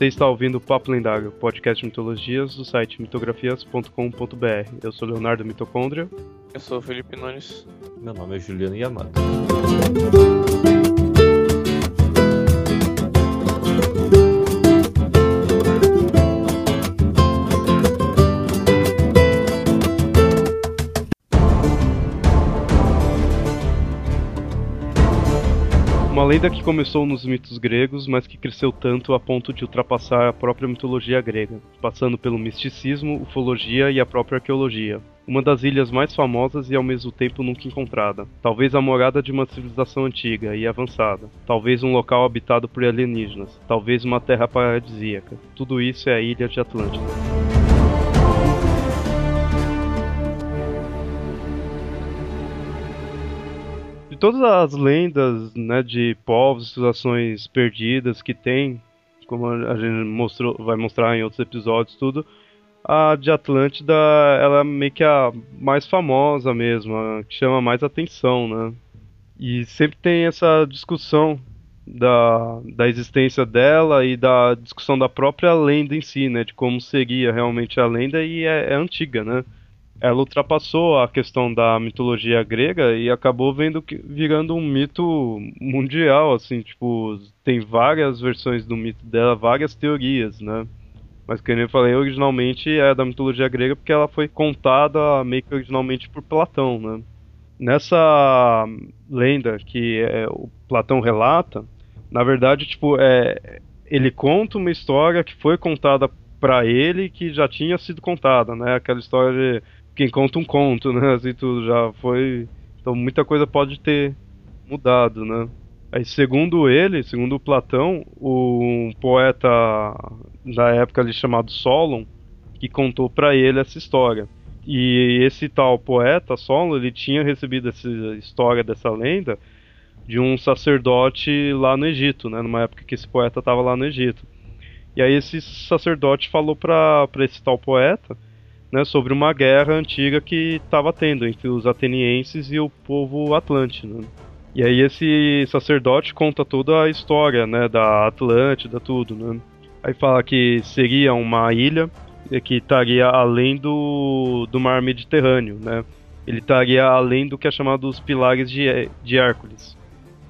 Você está ouvindo o Papo Lendário, podcast de mitologias do site mitografias.com.br. Eu sou Leonardo Mitocôndria. Eu sou o Felipe Nunes. Meu nome é Juliano Yamato. Lenda que começou nos mitos gregos, mas que cresceu tanto a ponto de ultrapassar a própria mitologia grega, passando pelo misticismo, ufologia e a própria arqueologia. Uma das ilhas mais famosas e ao mesmo tempo nunca encontrada. Talvez a morada de uma civilização antiga e avançada. Talvez um local habitado por alienígenas. Talvez uma terra paradisíaca. Tudo isso é a ilha de Atlântida. Todas as lendas, né, de povos, civilizações perdidas que tem, como a gente mostrou, vai mostrar em outros episódios, tudo, a de Atlântida, ela é meio que a mais famosa mesmo, a que chama mais atenção, né? E sempre tem essa discussão da, da existência dela e da discussão da própria lenda em si, né? De como seria realmente a lenda e é, é antiga, né? Ela ultrapassou a questão da mitologia grega e acabou vendo que, virando um mito mundial, assim, tipo, tem várias versões do mito dela, várias teorias, né? Mas que eu falei, originalmente é da mitologia grega porque ela foi contada meio que originalmente por Platão, né? Nessa lenda que é, o Platão relata, na verdade, tipo, é, ele conta uma história que foi contada para ele que já tinha sido contada, né? Aquela história de quem conta um conto, né? Assim tudo já foi. Então muita coisa pode ter mudado, né? Aí, segundo ele, segundo Platão, um poeta da época ali chamado Solon, que contou para ele essa história. E esse tal poeta, Solon, ele tinha recebido essa história dessa lenda de um sacerdote lá no Egito, né? Numa época que esse poeta estava lá no Egito. E aí esse sacerdote falou para esse tal poeta né, sobre uma guerra antiga que estava tendo entre os atenienses e o povo atlântico. Né? E aí esse sacerdote conta toda a história, né, da Atlântida, tudo, né? Aí fala que seria uma ilha que estaria além do, do mar Mediterrâneo, né? Ele estaria além do que é chamado os pilares de, de Hércules.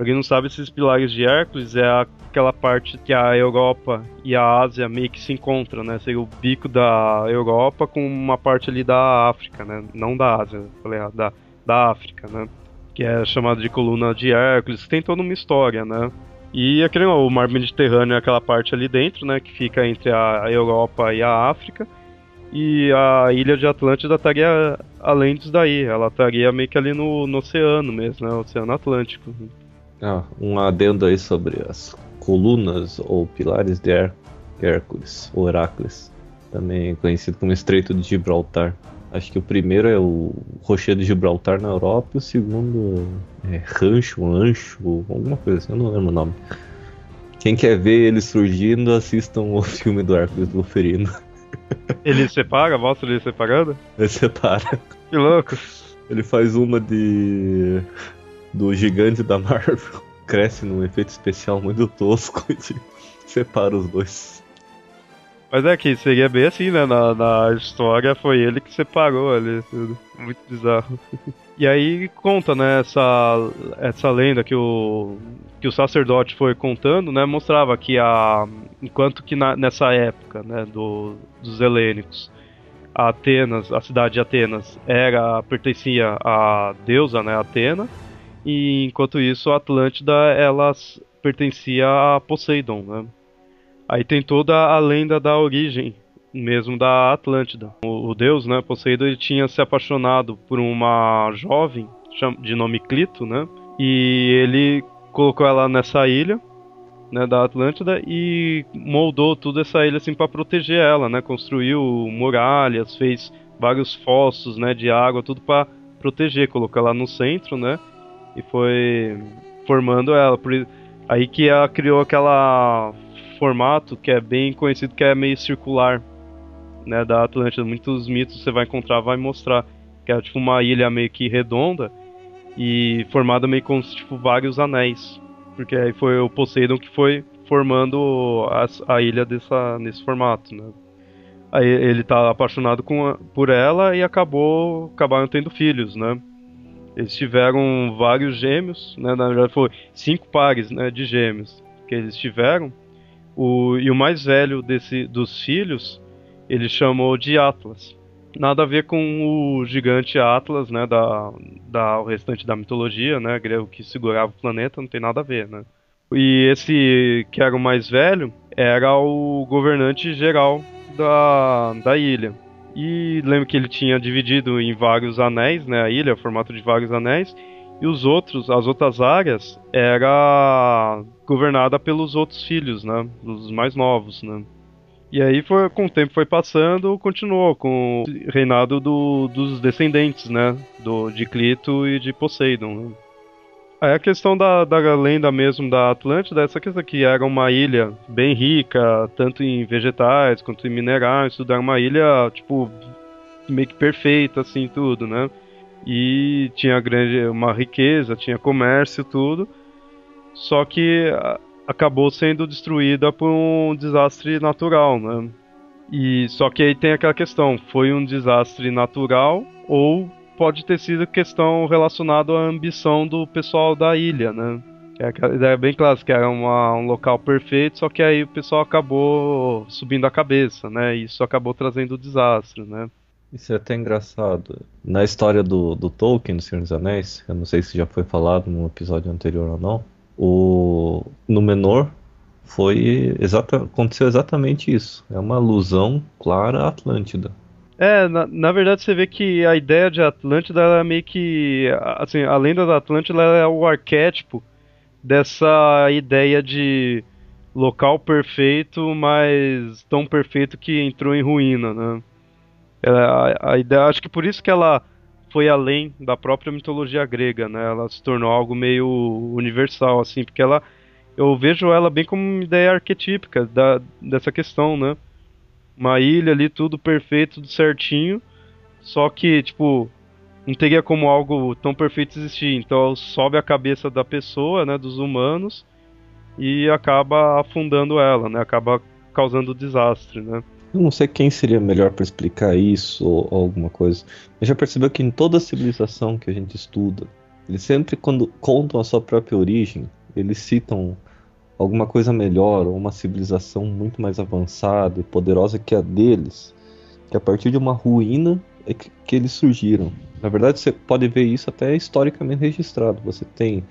Pra quem não sabe, esses pilares de Hércules é aquela parte que a Europa e a Ásia meio que se encontram, né? Seria o bico da Europa com uma parte ali da África, né? Não da Ásia, falei errado, da, da África, né? Que é chamado de coluna de Hércules, tem toda uma história, né? E aquele, o mar Mediterrâneo é aquela parte ali dentro, né? Que fica entre a Europa e a África. E a ilha de Atlântida estaria além disso daí. Ela estaria meio que ali no, no oceano mesmo, né? Oceano Atlântico. Ah, um adendo aí sobre as colunas ou pilares de Her Hércules, ou Heracles, também conhecido como Estreito de Gibraltar. Acho que o primeiro é o Rochedo de Gibraltar na Europa e o segundo é Rancho, Ancho, alguma coisa assim, eu não lembro o nome. Quem quer ver ele surgindo, assistam o filme do Hércules do Ferino. Ele separa? Mostra ele separando? Ele separa. Que louco. Ele faz uma de do gigante da Marvel cresce num efeito especial muito tosco e separa os dois. Mas é que seria bem assim, né? Na, na história foi ele que separou ali tudo. Muito bizarro. E aí conta, né, essa, essa lenda que o, que o sacerdote foi contando, né? Mostrava que a. Enquanto que na, nessa época, né, do, dos helênicos, a Atenas, a cidade de Atenas, era pertencia à deusa, né, Atena e enquanto isso, a Atlântida ela pertencia a Poseidon, né? Aí tem toda a lenda da origem mesmo da Atlântida. O, o deus, né, Poseidon, ele tinha se apaixonado por uma jovem de nome Clito, né? E ele colocou ela nessa ilha, né, da Atlântida e moldou toda essa ilha assim para proteger ela, né? Construiu muralhas, fez vários fossos, né, de água, tudo para proteger, colocou ela no centro, né? E foi formando ela. Por, aí que ela criou aquela formato que é bem conhecido, que é meio circular, né, da Atlântida. Muitos mitos você vai encontrar, vai mostrar que é tipo uma ilha meio que redonda e formada meio com tipo vários anéis, porque aí foi o Poseidon que foi formando a, a ilha dessa, nesse formato, né? Aí ele tá apaixonado com por ela e acabou acabaram tendo filhos, né? Eles tiveram vários gêmeos, né? Na verdade foi cinco pares, né, de gêmeos que eles tiveram. O, e o mais velho desse, dos filhos, ele chamou de Atlas. Nada a ver com o gigante Atlas, né, da, da o restante da mitologia, né, grego que segurava o planeta, não tem nada a ver, né. E esse que era o mais velho era o governante geral da, da ilha. E lembro que ele tinha dividido em vários anéis, né, a ilha, formato de vários anéis, e os outros, as outras áreas, era governada pelos outros filhos, né, os mais novos, né. E aí, foi, com o tempo foi passando, continuou com o reinado do, dos descendentes, né, do, de Clito e de Poseidon. Né? Aí a questão da, da lenda mesmo da Atlântida, essa questão que era uma ilha bem rica, tanto em vegetais quanto em minerais, tudo era uma ilha, tipo, meio que perfeita, assim, tudo, né? E tinha grande, uma riqueza, tinha comércio, tudo. Só que acabou sendo destruída por um desastre natural, né? E só que aí tem aquela questão, foi um desastre natural ou pode ter sido questão relacionada à ambição do pessoal da ilha, né? É ideia bem clássica, que era uma, um local perfeito, só que aí o pessoal acabou subindo a cabeça, né? E isso acabou trazendo o desastre, né? Isso é até engraçado. Na história do, do Tolkien, do Senhor dos Anéis, eu não sei se já foi falado no episódio anterior ou não, o Númenor foi exata, aconteceu exatamente isso. É uma alusão clara à Atlântida. É, na, na, verdade você vê que a ideia de Atlântida é meio que. Assim, a lenda da Atlântida é o arquétipo dessa ideia de local perfeito, mas tão perfeito que entrou em ruína, né? Ela, a, a, ideia, acho que por isso que ela foi além da própria mitologia grega, né? Ela se tornou algo meio universal, assim, porque ela, eu vejo ela bem como uma ideia arquetípica da, dessa questão, né? Uma ilha ali, tudo perfeito, tudo certinho. Só que, tipo, não teria como algo tão perfeito existir. Então sobe a cabeça da pessoa, né, dos humanos, e acaba afundando ela, né, acaba causando desastre, né. Eu não sei quem seria melhor para explicar isso ou, ou, alguma coisa. Mas já percebeu que em toda civilização que a gente estuda, eles sempre quando contam a sua própria origem, eles citam alguma coisa melhor, ou uma civilização muito mais avançada e poderosa que a deles, que a partir de uma ruína é que, que eles surgiram. Na verdade, você pode ver isso até historicamente registrado. Você tem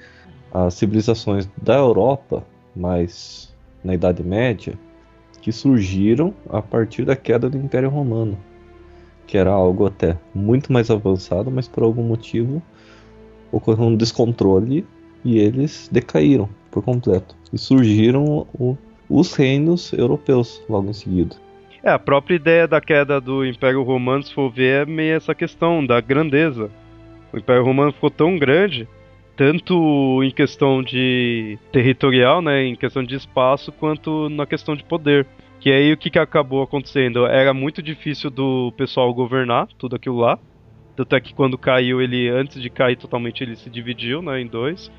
as civilizações da Europa, mas na Idade Média, que surgiram a partir da queda do Império Romano, que era algo até muito mais avançado, mas por algum motivo ocorreu um descontrole e eles decaíram por completo. E surgiram o, os reinos europeus logo em seguida. É, a própria ideia da queda do Império Romano, se for ver, é meio essa questão da grandeza. O Império Romano ficou tão grande, tanto em questão de territorial, né, em questão de espaço, quanto na questão de poder. Que aí o que, que acabou acontecendo? Era muito difícil do pessoal governar tudo aquilo lá. Tanto é que quando caiu, ele, antes de cair totalmente, ele se dividiu né, em dois.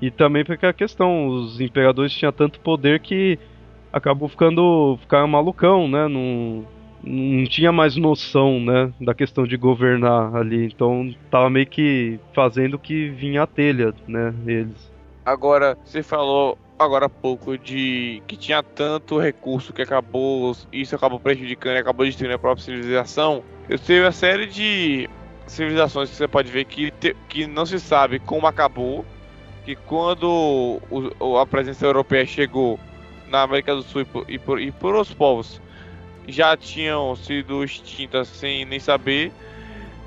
E também porque a questão, os imperadores tinham tanto poder que acabou ficando ficar malucão, né? Não, não tinha mais noção, né, da questão de governar ali. Então tava meio que fazendo que vinha a telha, né, eles. Agora, você falou agora há pouco de que tinha tanto recurso que acabou, isso acabou prejudicando acabou destruindo a própria civilização. Eu sei uma série de civilizações que você pode ver que, te, que não se sabe como acabou que quando o, a presença europeia chegou na América do Sul e por, e por, e por os povos já tinham sido extintas sem nem saber,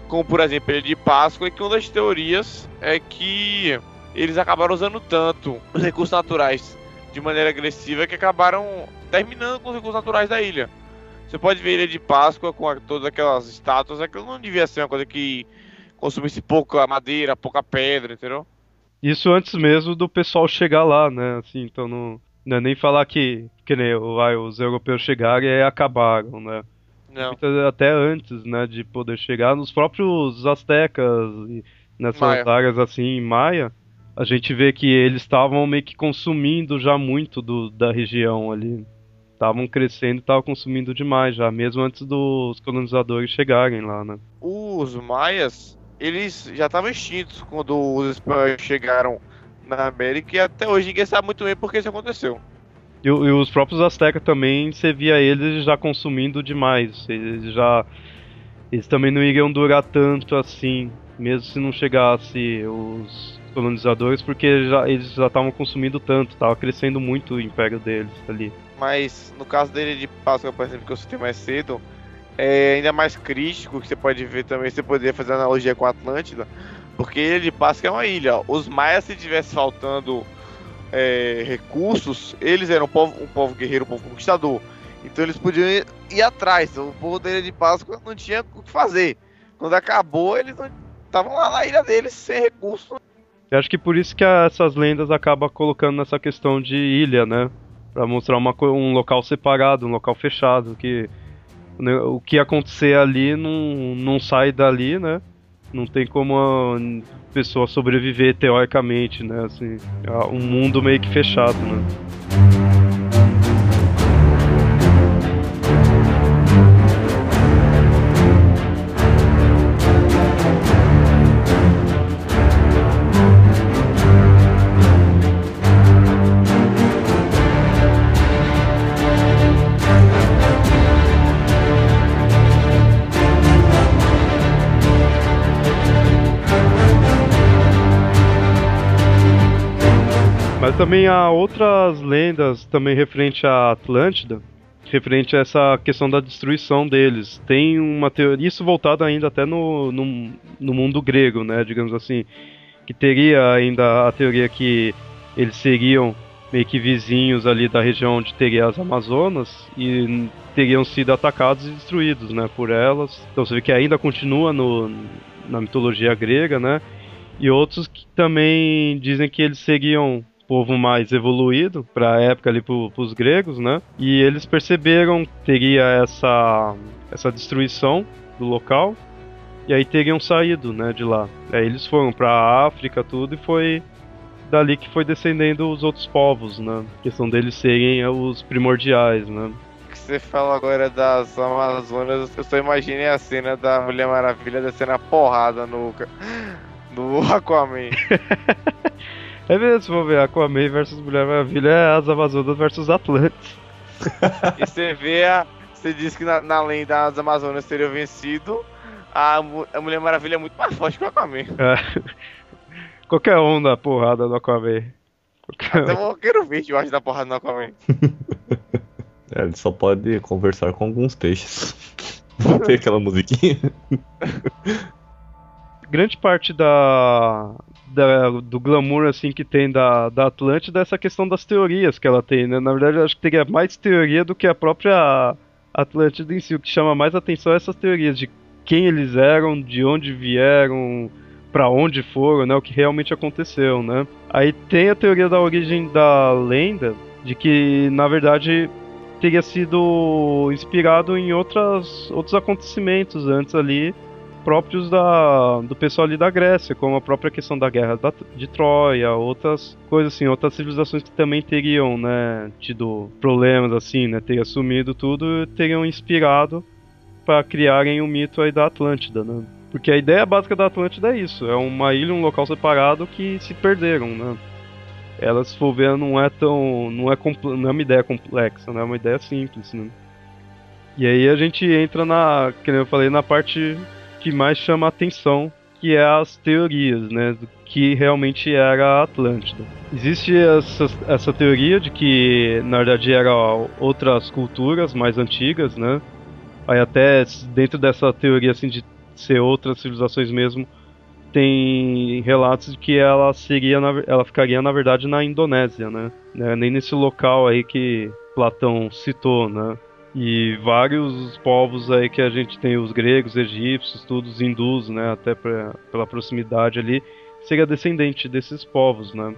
como por exemplo ele de Páscoa, e que uma das teorias é que eles acabaram usando tanto os recursos naturais de maneira agressiva que acabaram terminando com os recursos naturais da ilha. Você pode ver Ilha de Páscoa com a, todas aquelas estátuas, aquilo não devia ser uma coisa que consumisse pouca madeira, pouca pedra, entendeu? Isso antes mesmo do pessoal chegar lá, né? Assim, então não, não é nem falar que, que nem vai, os europeus chegaram e acabaram, né? Não. Até antes, né, de poder chegar nos próprios astecas e nessas Maia. áreas assim, Maia, a gente vê que eles estavam meio que consumindo já muito do, da região ali. Estavam crescendo e estavam consumindo demais já, mesmo antes dos colonizadores chegarem lá, né? Os maias, eles já estavam extintos quando os espanhóis chegaram na América e até hoje ninguém sabe muito bem por que isso aconteceu. E, e os próprios astecas também, você via eles já consumindo demais. Eles já. Eles também não iriam durar tanto assim, mesmo se não chegasse os colonizadores, porque já, eles já estavam consumindo tanto, estava crescendo muito o império deles ali. Mas no caso dele de Páscoa, por exemplo, que eu citei mais cedo, é ainda mais crítico, que você pode ver também, você poderia fazer analogia com a Atlântida, porque ele de Páscoa é uma ilha. Os maias, se tivesse faltando é, recursos, eles eram um povo, um povo guerreiro, um povo conquistador. Então eles podiam ir, ir atrás. O povo da ilha de Páscoa não tinha o que fazer. Quando acabou, eles estavam lá na ilha deles sem recursos eu acho que por isso que essas lendas acabam colocando nessa questão de ilha, né? Pra mostrar uma, um local separado, um local fechado, que o que acontecer ali não, não sai dali, né? Não tem como a pessoa sobreviver teoricamente, né? Assim, é um mundo meio que fechado, né? Também há outras lendas também referente à Atlântida, referente a essa questão da destruição deles. Tem uma teoria, isso voltado ainda até no, no, no mundo grego, né, digamos assim, que teria ainda a teoria que eles seriam meio que vizinhos ali da região onde teria as Amazonas e teriam sido atacados e destruídos, né, por elas. Então você vê que ainda continua no, na mitologia grega, né? E outros que também dizem que eles seriam povo mais evoluído para a época ali para os gregos, né? E eles perceberam que teria essa essa destruição do local e aí teriam saído, né, de lá. Aí eles foram para a África tudo e foi dali que foi descendendo os outros povos, né? A questão deles serem os primordiais, né? que você fala agora das Amazonas, eu só imaginei a cena da Mulher Maravilha descendo a porrada no, no Aquaman. É mesmo, se for ver Aquaman versus Mulher Maravilha é as Amazonas versus Atlantis. e você vê a. Você diz que na, na lenda as Amazonas teriam vencido. A, a Mulher Maravilha é muito mais forte que o Aquaman. É. Qualquer um dá porrada no Aquaman. Qualquer Até o Roqueiro Verde eu acho da porrada no Aquaman. é, ele só pode conversar com alguns peixes. Não tem aquela musiquinha. Grande parte da, da, do glamour assim que tem da, da Atlântida essa questão das teorias que ela tem, né? Na verdade, eu acho que teria mais teoria do que a própria Atlântida em si. O que chama mais atenção é essas teorias de quem eles eram, de onde vieram, para onde foram, né? O que realmente aconteceu, né? Aí tem a teoria da origem da lenda, de que na verdade teria sido inspirado em outras, outros acontecimentos antes ali próprios da, do pessoal ali da Grécia, como a própria questão da guerra da, de Troia, outras coisas assim, outras civilizações que também teriam, né, tido problemas assim, né, teriam assumido tudo, teriam inspirado para criarem o mito aí da Atlântida, né? Porque a ideia básica da Atlântida é isso, é uma ilha, um local separado que se perderam, né? Ela, se for ver, não é tão. não é, não é uma ideia complexa, né? É uma ideia simples, né? E aí a gente entra na, como eu falei, na parte que mais chama a atenção, que é as teorias, né, do que realmente era a Atlântida. Existe essa, essa teoria de que, na verdade, eram outras culturas mais antigas, né, aí até dentro dessa teoria, assim, de ser outras civilizações mesmo, tem relatos de que ela seria, ela ficaria, na verdade, na Indonésia, né, né nem nesse local aí que Platão citou, né, e vários povos aí que a gente tem, os gregos, egípcios, tudo, os hindus, né, até pra, pela proximidade ali, seria descendente desses povos, né.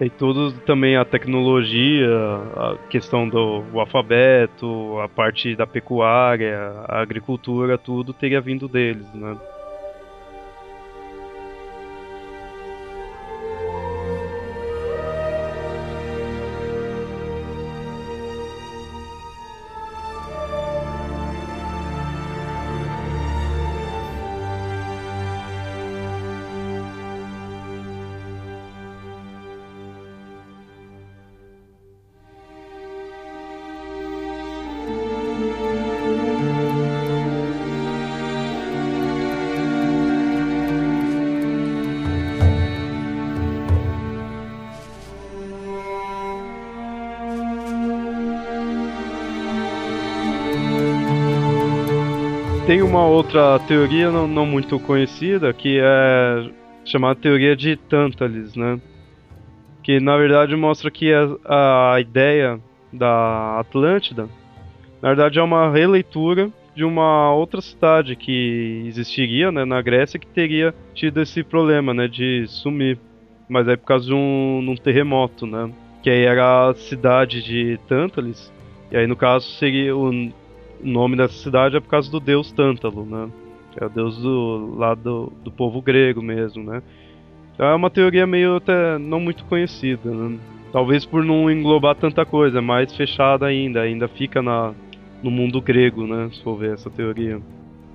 E tudo também a tecnologia, a questão do alfabeto, a parte da pecuária, a agricultura, tudo teria vindo deles, né. Outra teoria não, não muito conhecida que é chamada teoria de Tantalis, né? Que na verdade mostra que a, a ideia da Atlântida, na verdade é uma releitura de uma outra cidade que existiria né, na Grécia que teria tido esse problema né, de sumir. Mas é por causa de um, um terremoto, né? Que aí era a cidade de Tantalis. E aí no caso seria o nome dessa cidade é por causa do deus Tântalo, né? Que é o deus do lado do, povo grego mesmo, né? Então é uma teoria meio até não muito conhecida, né? Talvez por não englobar tanta coisa, mais fechada ainda, ainda fica na, no mundo grego, né? Se for ver essa teoria.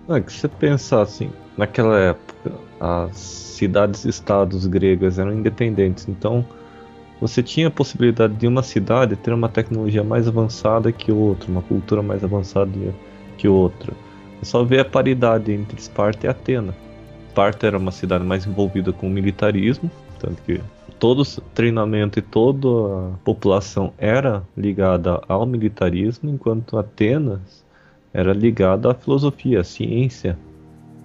É que você pensar assim, naquela época, as cidades-estados gregas eram independentes, então você tinha a possibilidade de uma cidade ter uma tecnologia mais avançada que outra, uma cultura mais avançada que outra. É só ver a paridade entre Esparta e Atena. Esparta era uma cidade mais envolvida com o militarismo, tanto que todo o treinamento e toda a população era ligada ao militarismo, enquanto Atenas era ligada à filosofia, à ciência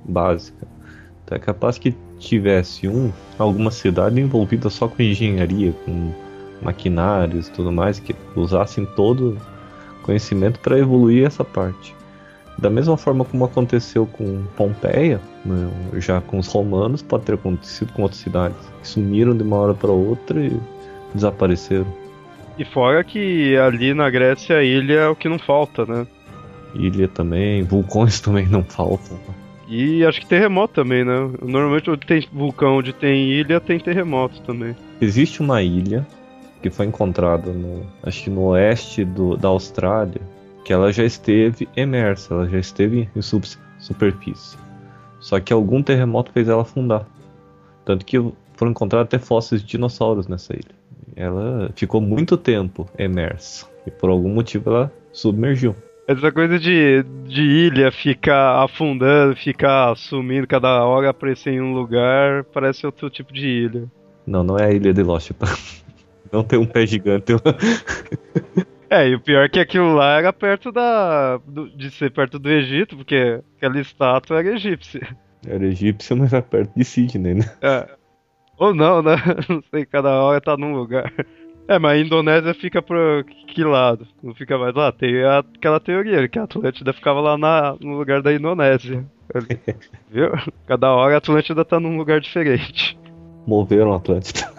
básica. Então é capaz que tivesse um, alguma cidade envolvida só com engenharia, com maquinários e tudo mais, que usassem todo conhecimento para evoluir essa parte. Da mesma forma como aconteceu com Pompeia, né, já com os romanos, pode ter acontecido com outras cidades que sumiram de uma hora para outra e desapareceram. E fora que ali na Grécia a ilha é o que não falta, né? Ilha também, vulcões também não faltam. E acho que terremoto também, né? Normalmente onde tem vulcão, onde tem ilha, tem terremoto também. Existe uma ilha que foi encontrada no, acho que no oeste do, da Austrália, que ela já esteve emersa, ela já esteve em sub, superfície. Só que algum terremoto fez ela afundar. Tanto que foram encontrados até fósseis de dinossauros nessa ilha. Ela ficou muito tempo emersa e por algum motivo ela submergiu. Essa coisa de, de ilha ficar afundando, ficar sumindo cada hora, aparecer em um lugar, parece outro tipo de ilha. Não, não é a ilha de Lost. Tá? Não tem um pé gigante. é, e o pior é que aquilo lá era perto da. Do, de ser perto do Egito, porque aquela estátua era egípcia. Era egípcia, mas era perto de Sydney, né? É. Ou não, né? Não sei, cada hora tá num lugar. É, mas a Indonésia fica por que lado? Não fica mais lá? Tem aquela teoria que a Atlântida ficava lá na, no lugar da Indonésia. Viu? Cada hora a Atlântida tá num lugar diferente. Moveram a Atlântida.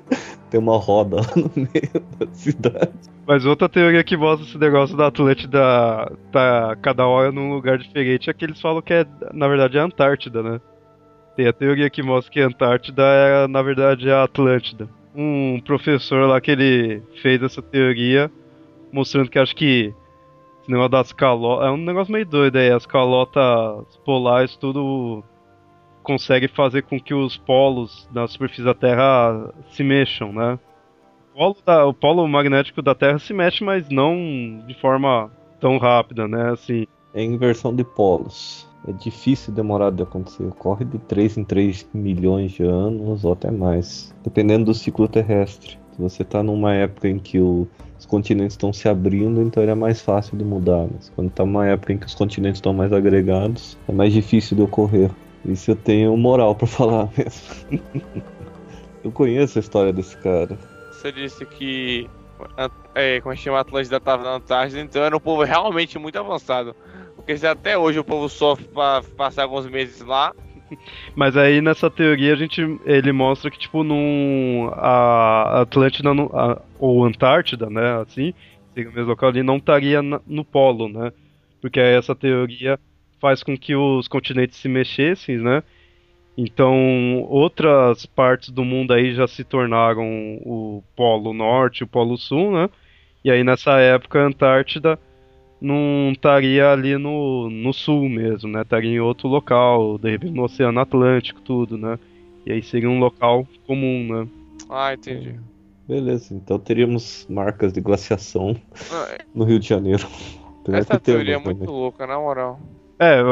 Tem uma roda lá no meio da cidade. Mas outra teoria que mostra esse negócio da Atlântida tá cada hora num lugar diferente é que eles falam que é, na verdade, é a Antártida, né? Tem a teoria que mostra que a Antártida é, na verdade, a Atlântida um professor lá que ele fez essa teoria, mostrando que acho que esse negócio das calotas. É um negócio meio doido aí, as calotas polares tudo consegue fazer com que os polos da superfície da Terra se mexam, né? O polo, da, o polo magnético da Terra se mexe, mas não de forma tão rápida, né? Assim. É inversão de polos é difícil demorar de acontecer. Ocorre de 3 em 3 milhões de anos ou até mais, dependendo do ciclo terrestre. Se você está numa época em que o, os continentes estão se abrindo, então ele é mais fácil de mudar. Mas quando está numa época em que os continentes estão mais agregados, é mais difícil de ocorrer. Isso eu tenho moral para falar mesmo. eu conheço a história desse cara. Você disse que é, como é chama a Atlântida estava na Antártida, então era um povo realmente muito avançado. Porque até hoje o povo sofre para passar alguns meses lá. Mas aí nessa teoria a gente ele mostra que tipo num a Atlântida a, ou Antártida, né, assim, o mesmo local ali não estaria na, no polo, né? Porque essa teoria faz com que os continentes se mexessem, né? Então, outras partes do mundo aí já se tornaram o Polo Norte, o Polo Sul, né? E aí nessa época a Antártida não estaria ali no, no sul mesmo, né? Estaria em outro local, de repente no Oceano Atlântico, tudo, né? E aí seria um local comum, né? Ah, entendi. Beleza, então teríamos marcas de glaciação ah, é. no Rio de Janeiro. Essa teoria é muito louca, na moral. É,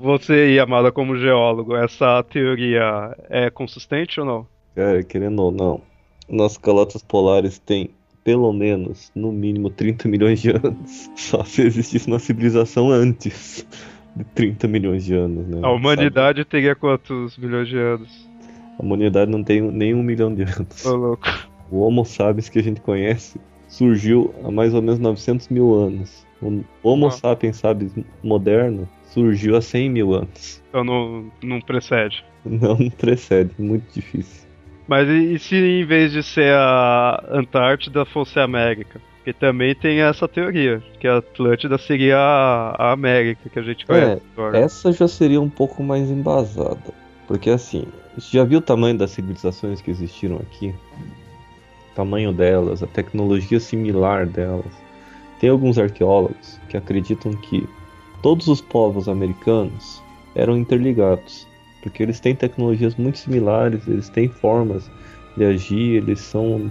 você, Yamada, como geólogo, essa teoria é consistente ou não? Cara, querendo ou não, nossas calotas polares têm pelo menos, no mínimo, 30 milhões de anos. Só se existisse uma civilização antes de 30 milhões de anos, né? A humanidade sabe? teria quantos milhões de anos? A humanidade não tem nem um milhão de anos. Ô, louco. O Homo sapiens que a gente conhece surgiu há mais ou menos 900 mil anos. O Homo ah. sapiens sapiens moderno surgiu há 100 mil anos. Então não, não precede. Não, não precede, muito difícil. Mas e, e se em vez de ser a Antártida fosse a América? Porque também tem essa teoria, que a Atlântida seria a, América que a gente conhece é, agora. Essa já seria um pouco mais embasada. Porque assim, já viu o tamanho das civilizações que existiram aqui? O tamanho delas, a tecnologia similar delas. Tem alguns arqueólogos que acreditam que todos os povos americanos eram interligados, porque eles têm tecnologias muito similares, eles têm formas de agir, eles são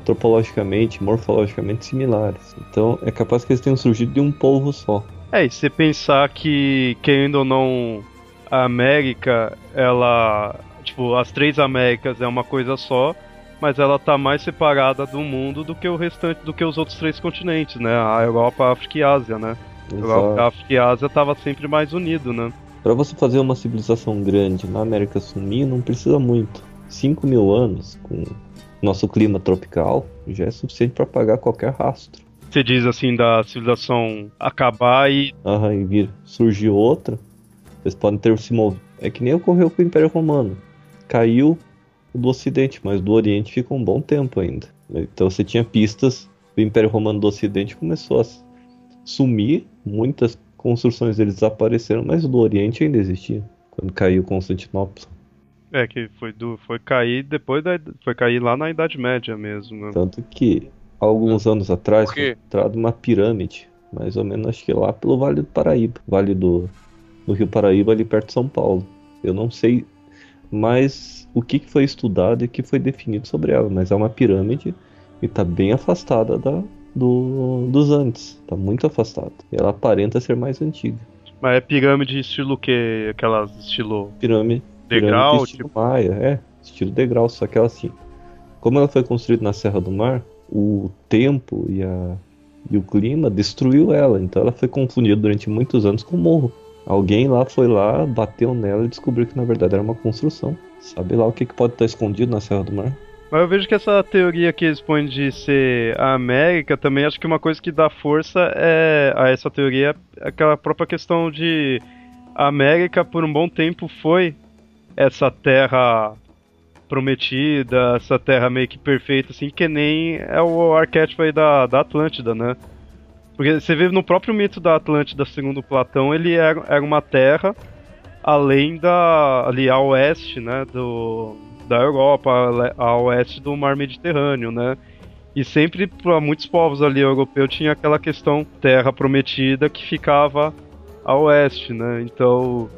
antropologicamente, morfologicamente similares. Então é capaz que eles tenham surgido de um povo só. É, e se pensar que, querendo ou não, a América, ela. Tipo, as três Américas é uma coisa só, mas ela tá mais separada do mundo do que o restante, do que os outros três continentes, né? A Europa, a África e a Ásia, né? A África e a Ásia tava sempre mais unido, né? Para você fazer uma civilização grande na América sumir, não precisa muito. 5 mil anos, com nosso clima tropical, já é suficiente para apagar qualquer rastro. Você diz assim da civilização acabar e. Aham, e vir surgir outra. Vocês podem ter se movido. É que nem ocorreu com o Império Romano. Caiu do Ocidente, mas do Oriente ficou um bom tempo ainda. Então você tinha pistas. O Império Romano do Ocidente começou a sumir, muitas construções deles desapareceram, mas do Oriente ainda existia. Quando caiu Constantinopla. É, que foi, do, foi cair depois da. Foi cair lá na Idade Média mesmo. Né? Tanto que, alguns anos atrás, foi entrado uma pirâmide, mais ou menos acho que lá pelo Vale do Paraíba. Vale do, do Rio Paraíba, ali perto de São Paulo. Eu não sei mais o que foi estudado e o que foi definido sobre ela, mas é uma pirâmide e está bem afastada da, do, dos Andes. Está muito afastada. Ela aparenta ser mais antiga. Mas é pirâmide estilo que? Aquelas estilo. Pirâmide degrau, estilo tipo... Maia, é, estilo degrau, só que ela assim, como ela foi construída na Serra do Mar, o tempo e, a, e o clima destruiu ela, então ela foi confundida durante muitos anos com morro. Alguém lá foi lá, bateu nela e descobriu que na verdade era uma construção. Sabe lá o que, que pode estar escondido na Serra do Mar? Mas eu vejo que essa teoria que eles põem de ser a América também, acho que uma coisa que dá força é a essa teoria é aquela própria questão de a América por um bom tempo foi essa terra prometida, essa terra meio que perfeita, assim, que nem é o arquétipo aí da, da Atlântida, né? Porque você vê no próprio mito da Atlântida, segundo Platão, ele era, era uma terra além da. ali a oeste, né? Do, da Europa, a oeste do mar Mediterrâneo, né? E sempre para muitos povos ali europeus tinha aquela questão terra prometida que ficava a oeste, né? Então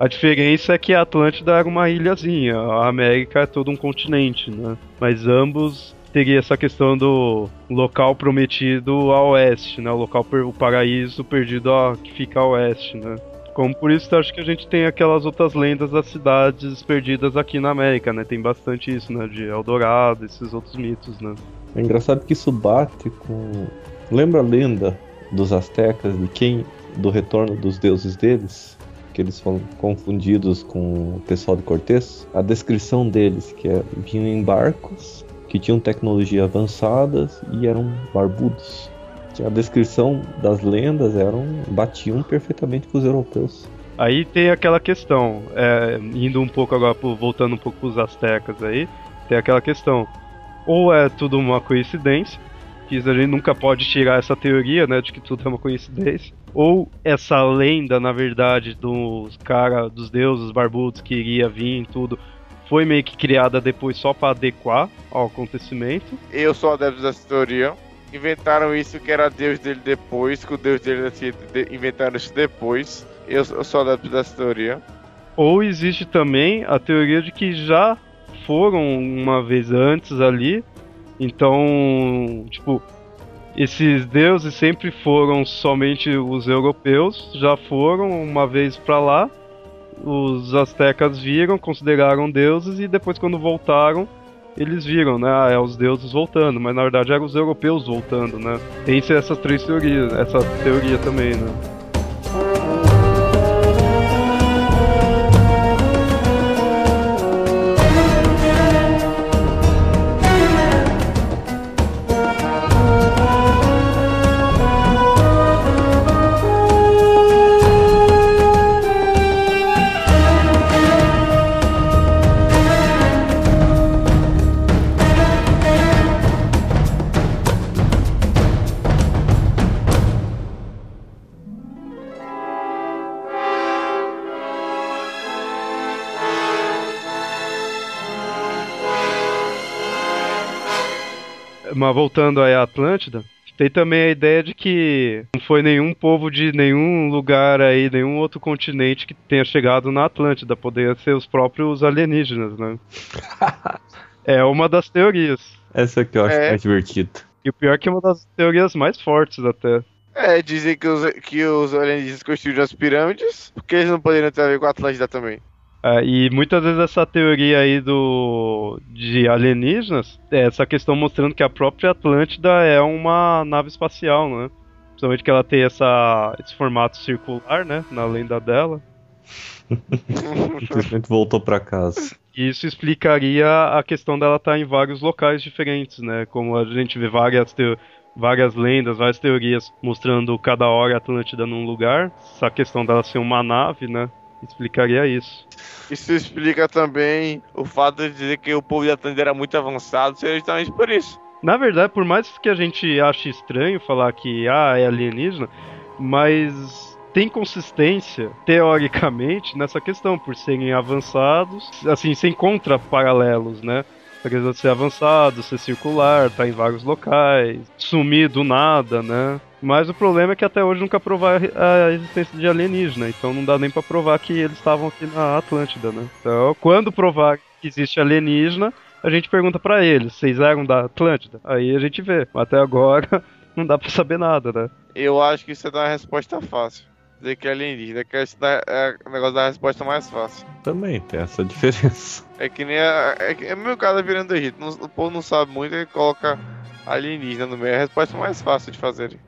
a diferença é que a Atlântida era uma ilhazinha, a América é todo um continente, né? Mas ambos teria essa questão do local prometido a oeste, né? O local o paraíso perdido a, que fica a oeste, né? Como por isso acho que a gente tem aquelas outras lendas das cidades perdidas aqui na América, né? Tem bastante isso, né? De Eldorado, esses outros mitos, né? É engraçado que isso bate com. Lembra a lenda dos astecas de quem do retorno dos deuses deles? que eles foram confundidos com o pessoal de Cortez, a descrição deles, que é, vinham em barcos que tinham tecnologia avançadas e eram barbudos. A descrição das lendas eram batiam perfeitamente com os europeus. Aí tem aquela questão, é, indo um pouco agora, voltando um pouco para os astecas aí, tem aquela questão, ou é tudo uma coincidência, que a gente nunca pode tirar essa teoria, né, de que tudo é uma coincidência. Ou essa lenda, na verdade, dos cara, dos deuses barbudos que iria vir e tudo, foi meio que criada depois só para adequar ao acontecimento. Eu sou adepto dessa teoria. Inventaram isso que era deus dele depois, que o deus dele assim, inventaram isso depois. Eu, eu sou adepto dessa teoria. Ou existe também a teoria de que já foram uma vez antes ali então, tipo, esses deuses sempre foram somente os europeus, já foram uma vez para lá. Os astecas viram, consideraram deuses e depois quando voltaram, eles viram, né? Ah, é os deuses voltando, mas na verdade eram os europeus voltando, né? Tem essas três teorias, essa teoria também, né? Mas voltando aí à Atlântida, tem também a ideia de que não foi nenhum povo de nenhum lugar aí, nenhum outro continente que tenha chegado na Atlântida. Poderia ser os próprios alienígenas, né? é uma das teorias. Essa que eu acho é. mais divertida. E o pior é que é uma das teorias mais fortes até. É, dizem que os, que os alienígenas construíram as pirâmides, porque eles não poderiam ter a ver com a Atlântida também. É, e muitas vezes essa teoria aí do de alienígenas, é essa questão mostrando que a própria Atlântida é uma nave espacial, né? Principalmente que ela tem essa, esse formato circular, né? Na lenda dela. Simplesmente voltou para casa. Isso explicaria a questão dela estar em vários locais diferentes, né? Como a gente vê várias, várias lendas, várias teorias mostrando cada hora a Atlântida num lugar. Essa questão dela ser uma nave, né? Explicaria isso. Isso explica também o fato de dizer que o povo de Atlântida era muito avançado, seja justamente por isso. Na verdade, por mais que a gente ache estranho falar que ah, é alienígena, mas tem consistência, teoricamente, nessa questão, por serem avançados, assim, sem contra paralelos, né? Apesar de ser avançado, ser circular, tá em vários locais, sumir do nada, né? Mas o problema é que até hoje nunca provar a existência de alienígena, então não dá nem para provar que eles estavam aqui na Atlântida, né? Então, quando provar que existe alienígena, a gente pergunta para eles, vocês eram da Atlântida? Aí a gente vê. Até agora não dá para saber nada, né? Eu acho que isso é uma resposta fácil. Dizer que é alienígena, que é o negócio da resposta mais fácil. Também tem essa diferença. É que nem a, é, é meu caso virando do Egito. o povo não sabe muito e coloca alienígena no meio. É a resposta mais fácil de fazer.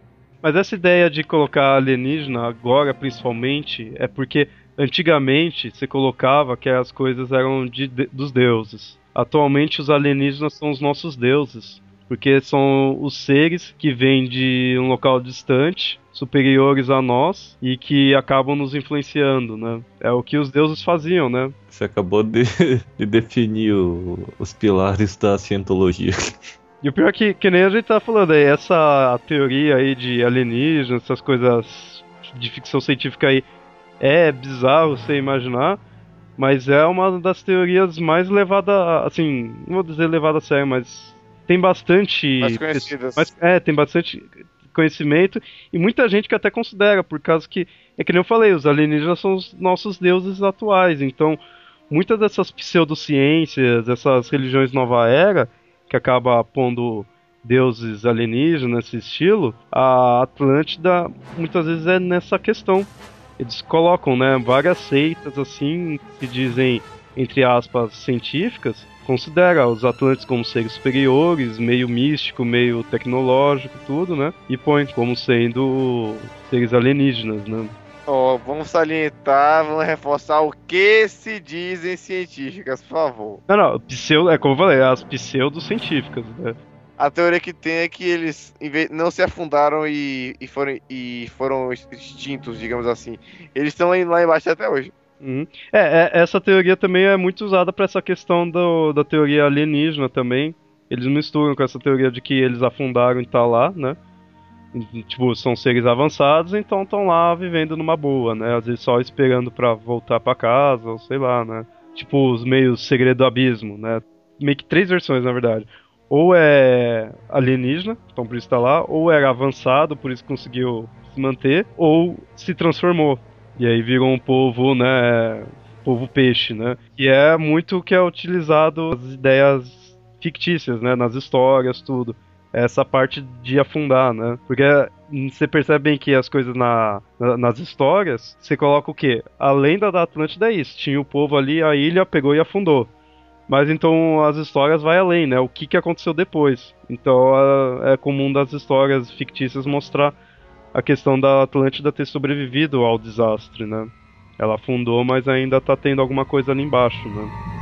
Mas essa ideia de colocar alienígena agora, principalmente, é porque antigamente você colocava que as coisas eram de, de, dos deuses. Atualmente os alienígenas são os nossos deuses, porque são os seres que vêm de um local distante, superiores a nós e que acabam nos influenciando, né? É o que os deuses faziam, né? Você acabou de, de definir o, os pilares da cientologia. E o pior é que, que nem a gente tá falando aí, essa teoria aí de alienígenas, essas coisas de ficção científica aí, é bizarro você imaginar, mas é uma das teorias mais levadas, assim, não vou dizer levada a sério, mas tem bastante... Mais conhecidas. Mas, é, tem bastante conhecimento e muita gente que até considera, por causa que, é que nem eu falei, os alienígenas são os nossos deuses atuais, então muitas dessas pseudociências, essas religiões nova era que acaba pondo deuses alienígenas nesse estilo, a Atlântida muitas vezes é nessa questão. Eles colocam, né, várias seitas assim que dizem entre aspas científicas, considera os Atlantes como seres superiores, meio místico, meio tecnológico, tudo, né? E põe como sendo seres alienígenas, né? Oh, vamos salientar, vamos reforçar o que se dizem científicas, por favor. Não, não, pseudo, é como eu falei, as pseudocientíficas, né? A teoria que tem é que eles não se afundaram e, e, foram, e foram extintos, digamos assim. Eles estão lá embaixo até hoje. Uhum. É, é, essa teoria também é muito usada para essa questão do, da teoria alienígena também. Eles misturam com essa teoria de que eles afundaram e tá lá, né? Tipo, são seres avançados, então estão lá vivendo numa boa, né? Às vezes só esperando para voltar para casa, ou sei lá, né? Tipo, os meios segredo do abismo, né? Meio que três versões, na verdade. Ou é alienígena, então por isso tá lá, ou era avançado, por isso conseguiu se manter, ou se transformou. E aí virou um povo, né? Povo peixe, né? Que é muito que é utilizado as ideias fictícias, né? Nas histórias, tudo essa parte de afundar, né? Porque você percebe bem que as coisas na, na, nas histórias, você coloca o quê? A lenda da Atlântida é isso. Tinha o povo ali, a ilha pegou e afundou. Mas então as histórias vai além, né? O que, que aconteceu depois. Então é, é comum das histórias fictícias mostrar a questão da Atlântida ter sobrevivido ao desastre, né? Ela afundou, mas ainda tá tendo alguma coisa ali embaixo, né?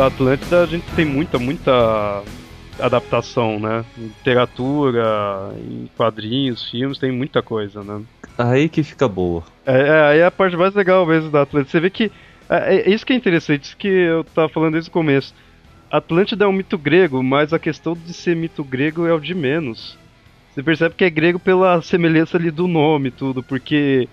Da Atlântida a gente tem muita, muita adaptação, né? Em literatura, em quadrinhos, filmes, tem muita coisa, né? Aí que fica boa. É, é aí é a parte mais legal mesmo da Atlântida. Você vê que. É, é isso que é interessante, isso que eu tava falando desde o começo. Atlântida é um mito grego, mas a questão de ser mito grego é o de menos. Você percebe que é grego pela semelhança ali do nome e tudo, porque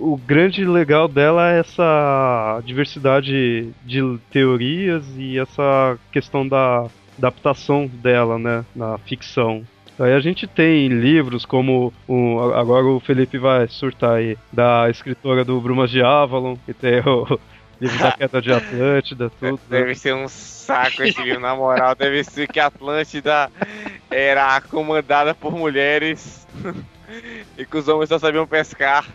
o grande legal dela é essa diversidade de teorias e essa questão da adaptação dela, né, na ficção. Aí a gente tem livros como o, agora o Felipe vai surtar aí da escritora do Brumas de Avalon, que tem o livro da queda de Atlântida, tudo. Deve né? ser um saco esse livro, na moral. Deve ser que Atlântida era comandada por mulheres e que os homens só sabiam pescar.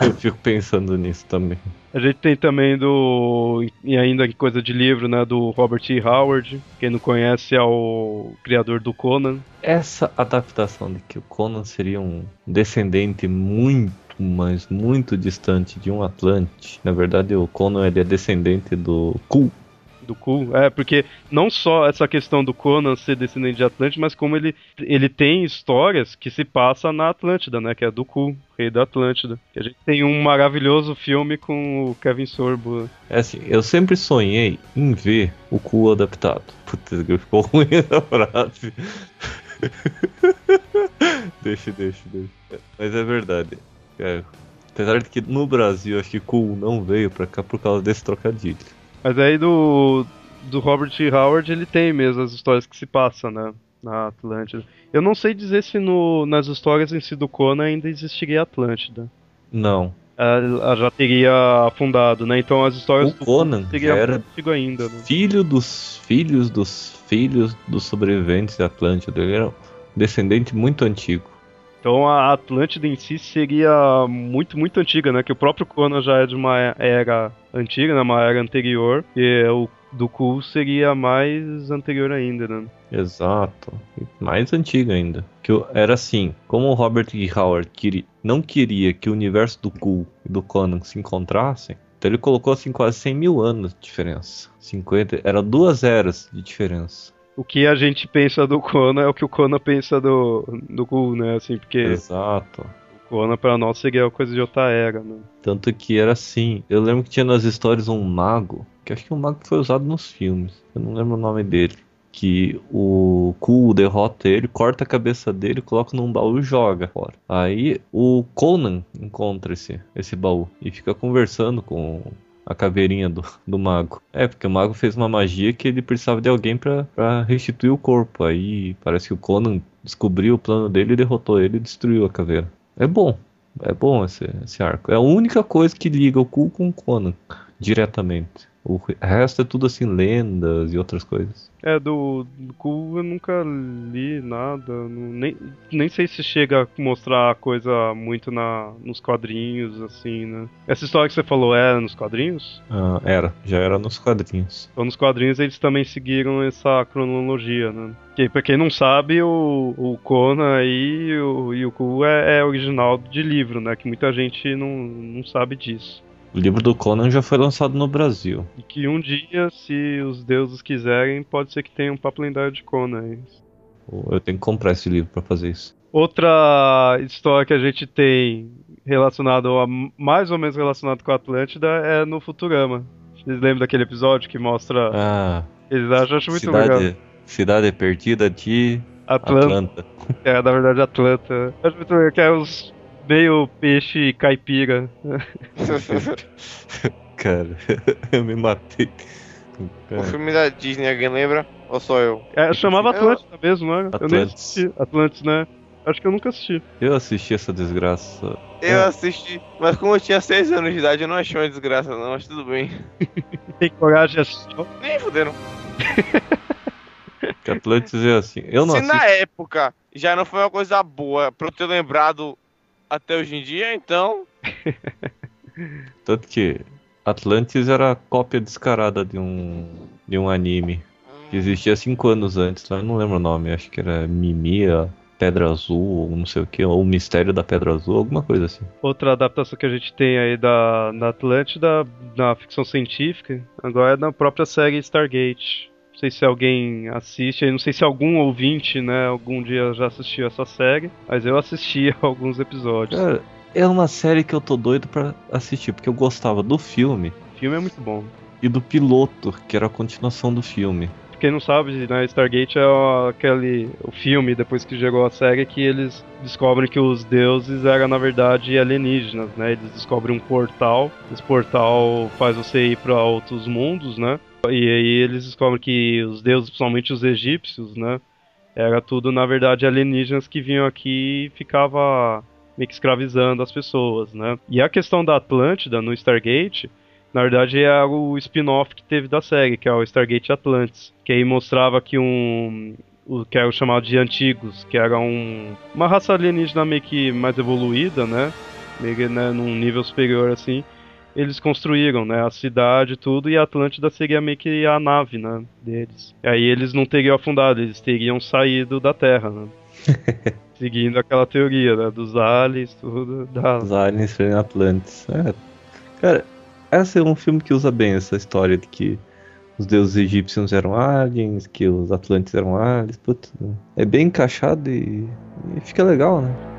Eu fico pensando nisso também. A gente tem também do. E ainda coisa de livro, né? Do Robert E. Howard. Quem não conhece é o criador do Conan. Essa adaptação de que o Conan seria um descendente muito, mas muito distante de um Atlante. Na verdade, o Conan ele é descendente do Ku, do Ku. É, porque não só essa questão do Conan ser descendente de Atlântida, mas como ele, ele tem histórias que se passam na Atlântida, né? Que é do Ku, rei da Atlântida. a gente tem um maravilhoso filme com o Kevin Sorbo. É assim, eu sempre sonhei em ver o Ku adaptado. Putz, ficou ruim essa frase. deixa, deixa, deixa. Mas é verdade. É. Apesar de que no Brasil acho que Cool não veio pra cá por causa desse trocadilho. Mas aí do, do Robert. Howard ele tem mesmo as histórias que se passam, né? Na Atlântida. Eu não sei dizer se no, nas histórias em si do Conan ainda existiria Atlântida. Não. Ela, já teria afundado, né? Então as histórias o do Conan seria era ainda, né? filho dos filhos dos filhos dos sobreviventes da Atlântida. Ele era um descendente muito antigo. Então a Atlântida em si seria muito, muito antiga, né? Que o próprio Conan já é de uma era antiga, né? Uma era anterior. E o do Ku seria mais anterior ainda, né? Exato. Mais antiga ainda. Que era assim, como o Robert E. Howard queria, não queria que o universo do Ku e do Conan se encontrassem, então ele colocou assim quase 100 mil anos de diferença. 50, eram duas eras de diferença o que a gente pensa do Conan é o que o Conan pensa do, do Gu, né? Assim, porque. Exato. O Conan pra nós seria coisa de outra era, né? Tanto que era assim. Eu lembro que tinha nas histórias um mago, que acho que um mago foi usado nos filmes. Eu não lembro o nome dele. Que o Ku derrota ele, corta a cabeça dele, coloca num baú e joga fora. Aí o Conan encontra esse, esse baú e fica conversando com a caveirinha do, do mago. É, porque o mago fez uma magia que ele precisava de alguém para restituir o corpo. Aí parece que o Conan descobriu o plano dele derrotou ele e destruiu a caveira. É bom. É bom esse, esse arco. É a única coisa que liga o Ku com o Conan diretamente. O resto é tudo assim, lendas e outras coisas. É, do, do Ku eu nunca li nada. nem, nem sei se chega a mostrar coisa muito na, nos quadrinhos, assim, né? Essa história que você falou era nos quadrinhos? Ah, era, já era nos quadrinhos. Então nos quadrinhos eles também seguiram essa cronologia, né? Que pra quem não sabe, o, o Conan e o, e o Ku é, é original de livro, né? Que muita gente não, não sabe disso. O livro do Conan já foi lançado no Brasil. E que um dia, se os deuses quiserem, pode ser que tenha um papo lendário de Conan. Eu tenho que comprar esse livro para fazer isso. Outra história que a gente tem relacionado a mais ou menos relacionado com a Atlântida é no Futurama. Vocês lembram daquele episódio que mostra. Ah. Eles acham, acham muito cidade, legal. Cidade perdida de Atlanta. Atlanta. É, na verdade, Atlanta. Acho muito legal que é os meio peixe caipira. Cara, eu me matei. Cara. O filme da Disney, alguém lembra? Ou só eu? É, chamava Atlântida eu... mesmo, né? Atlantis. Eu nem assisti. Atlantis, né? Acho que eu nunca assisti. Eu assisti essa desgraça. Eu é. assisti, mas como eu tinha 6 anos de idade, eu não achei uma desgraça, não, mas tudo bem. Tem coragem de assistir? Nem fuderam. que Atlantis é assim. Eu não Se assisto... na época já não foi uma coisa boa pra eu ter lembrado até hoje em dia, então. Tanto que Atlantis era a cópia descarada de um, de um anime que existia cinco anos antes, eu não lembro o nome, acho que era Mimia, Pedra Azul, ou não sei o que, ou o Mistério da Pedra Azul, alguma coisa assim. Outra adaptação que a gente tem aí da, da Atlântida, na ficção científica, agora é na própria série Stargate. Não sei se alguém assiste, eu não sei se algum ouvinte, né, algum dia já assistiu essa série, mas eu assisti alguns episódios. Cara, é uma série que eu tô doido pra assistir, porque eu gostava do filme. O filme é muito bom. E do piloto, que era a continuação do filme. Quem não sabe, né, Stargate é aquele o filme depois que chegou a série que eles descobrem que os deuses eram na verdade alienígenas, né? Eles descobrem um portal, esse portal faz você ir para outros mundos, né? E aí eles descobrem que os deuses, principalmente os egípcios, né, era tudo na verdade alienígenas que vinham aqui e ficava meio que escravizando as pessoas, né? E a questão da Atlântida no Stargate na verdade é o spin-off que teve da série, que é o Stargate Atlantis, que aí mostrava que um o que era o chamado de antigos, que era um, uma raça alienígena meio que mais evoluída, né? Meio que né, num nível superior assim. Eles construíram, né, a cidade tudo e a Atlântida seria meio que a nave, né, deles. E aí eles não teriam afundado, eles teriam saído da Terra, né? Seguindo aquela teoria, né, dos aliens, tudo. Da... Os aliens serem Atlantes. É. Cara, esse é um filme que usa bem essa história de que os deuses egípcios eram aliens, que os atlantes eram aliens. Putz, é bem encaixado e, e fica legal, né?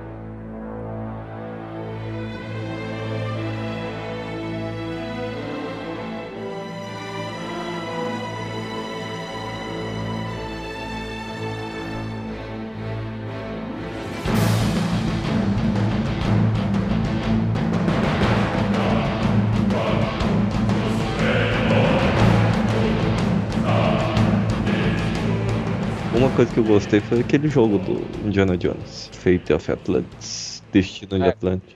Gostei foi aquele jogo do Indiana Jones, Fate of Atlantis, Destino de É. Atlantis.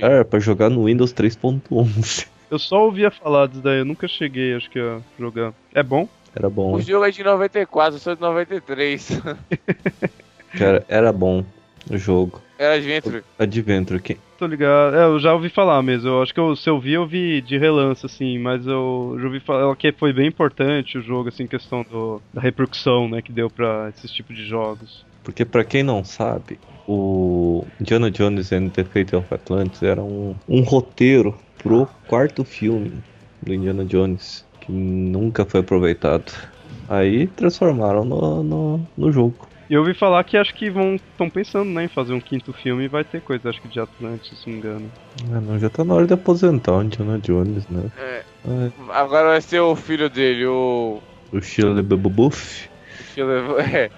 Era pra jogar no Windows 3.11. Eu só ouvia falar disso daí, eu nunca cheguei, acho que, a jogar. É bom? Era bom. O jogo é de 94, eu sou de 93. Cara, era bom o jogo. Era Adventure. Adventure. Tô ligado. É, eu já ouvi falar mesmo. Eu acho que eu, se eu vi, eu vi de relance, assim, mas eu já ouvi falar que foi bem importante o jogo, assim, questão do, da repercussão, né, que deu pra esses tipos de jogos. Porque pra quem não sabe, o Indiana Jones and the Fate of Atlantis era um, um roteiro pro quarto filme do Indiana Jones, que nunca foi aproveitado. Aí transformaram no, no, no jogo. E eu ouvi falar que acho que vão estão pensando, né, em fazer um quinto filme e vai ter coisa, acho que de Atlantis, se não me engano. Ah, não, já tá na hora de aposentar o Indiana Jones, né? É, Ah, agora vai ser o filho dele, o. o Shia Buff. É,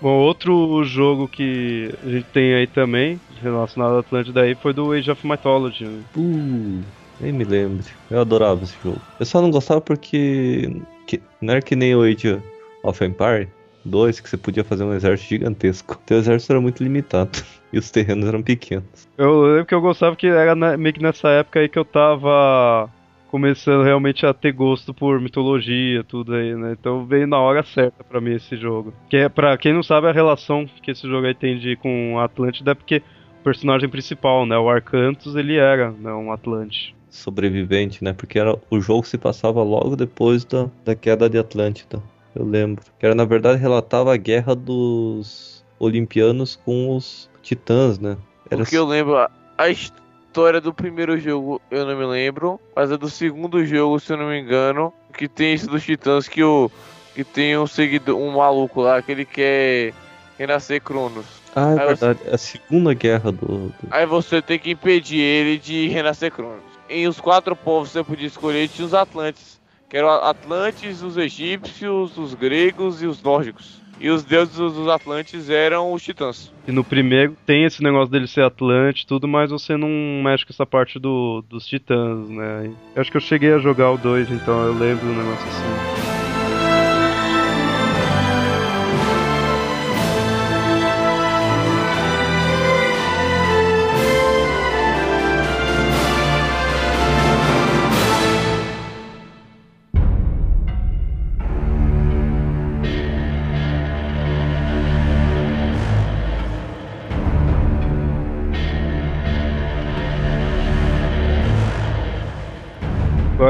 Bom, outro jogo que a gente tem aí também, relacionado a Atlântida aí, foi do Age of Mythology. né? Uh, nem me lembro. Eu adorava esse jogo. Eu só não gostava porque que- não era que nem o Age of Empire 2, que você podia fazer um exército gigantesco. Teu exército era muito limitado e os terrenos eram pequenos. Eu lembro que eu gostava que era na- meio que nessa época aí que eu tava começando realmente a ter gosto por mitologia, tudo aí, né? Então veio na hora certa pra mim esse jogo. Que é, pra quem não sabe a relação que esse jogo aí tem de, com Atlântida é porque o personagem principal, né, o Arcantus, ele era né, um Atlante. Sobrevivente, né? Porque era, o jogo se passava logo depois da, da queda de Atlântida. Eu lembro. Que era, na verdade, relatava a guerra dos olimpianos com os titãs, né? Era porque eu lembro. a- história do primeiro jogo eu não me lembro, mas a do segundo jogo, se eu não me engano, que tem isso dos titãs que o. Que tem um seguidor, um maluco lá que ele quer renascer Cronos. Ah, é Aí você- verdade. A segunda guerra do- do, Aí você tem que impedir ele de renascer Cronos. Em os quatro povos você podia escolher tinha os Atlantes. Que eram Atlantes, os egípcios, os gregos e os nórdicos. E os deuses dos Atlantes eram os titãs. E no primeiro tem esse negócio dele ser Atlante tudo, mas você não mexe com essa parte do, dos titãs, né? Eu acho que eu cheguei a jogar o 2, então eu lembro um negócio assim.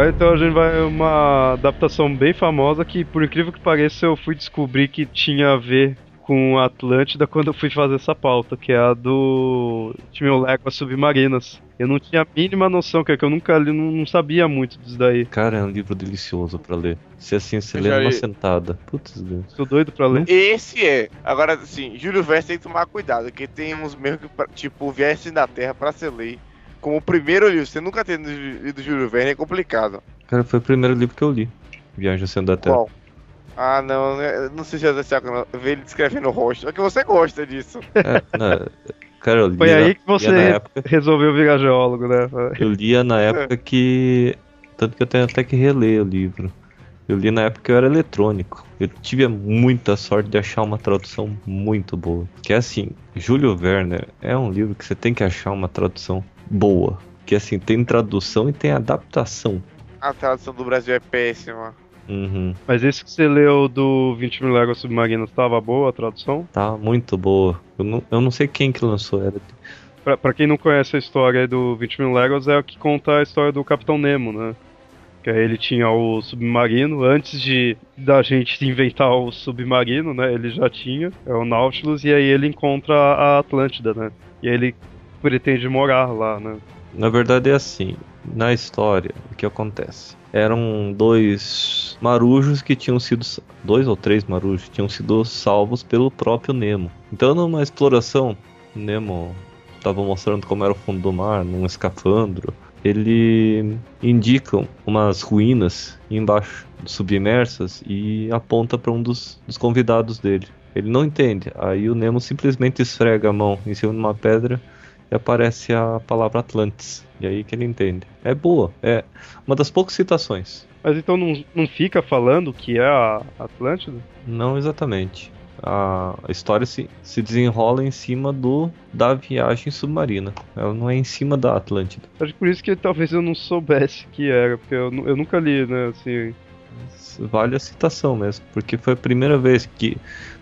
Então a gente vai uma adaptação bem famosa que, por incrível que pareça, eu fui descobrir que tinha a ver com Atlântida quando eu fui fazer essa pauta, que é a do time Léguas Submarinas. Eu não tinha a mínima noção, que, é que eu nunca li, não, não sabia muito disso daí. Cara, é um livro delicioso pra ler. Se assim, você lê numa li. sentada. Putz, Deus. Tô doido pra ler. Esse é. Agora, assim, Júlio Verne tem que tomar cuidado, porque tem uns mesmo que, tipo, Viagem da Terra pra ser lei. Como o primeiro livro, você nunca tendo lido Júlio Verne é complicado. Cara, foi o primeiro livro que eu li. Viagem ao Centro da Terra. Qual? Ah, não, não sei se é essa ver ele descrevendo o rosto. É que você gosta disso. É, não, cara, eu li Foi na- aí que você época, resolveu virar geólogo, né? Eu lia na época que. Tanto que eu tenho até que reler o livro. Eu li na época que eu era eletrônico. Eu tive muita sorte de achar uma tradução muito boa. Que é assim, Júlio Werner é um livro que você tem que achar uma tradução boa. Que assim, tem tradução e tem adaptação. A tradução do Brasil é péssima. Uhum. Mas esse que você leu do 20 mil léguas submarinas, tava boa a tradução? Tá muito boa. Eu não, eu não sei quem que lançou. Era Pra, pra quem não conhece a história aí do 20 mil léguas, é o que conta a história do Capitão Nemo, né? Que aí ele tinha o submarino, antes de da gente inventar o submarino, né? Ele já tinha, é o Nautilus, e aí ele encontra a Atlântida, né? E aí ele pretende morar lá, né? Na verdade é assim, na história, o que acontece? Eram dois marujos que tinham sido dois ou três marujos tinham sido salvos pelo próprio Nemo. Então numa exploração, Nemo estava mostrando como era o fundo do mar, num escafandro. Ele indica umas ruínas embaixo, submersas, e aponta para um dos, dos convidados dele. Ele não entende. Aí o Nemo simplesmente esfrega a mão em cima de uma pedra e aparece a palavra Atlantis. E aí que ele entende. É boa, é uma das poucas citações. Mas então não, não fica falando que é a Atlântida? Não exatamente. A história se, se desenrola em cima do da viagem submarina. Ela não é em cima da Atlântida. Acho que por isso que talvez eu não soubesse que era, porque eu, eu nunca li, né, assim... Vale a citação mesmo, porque foi a primeira vez que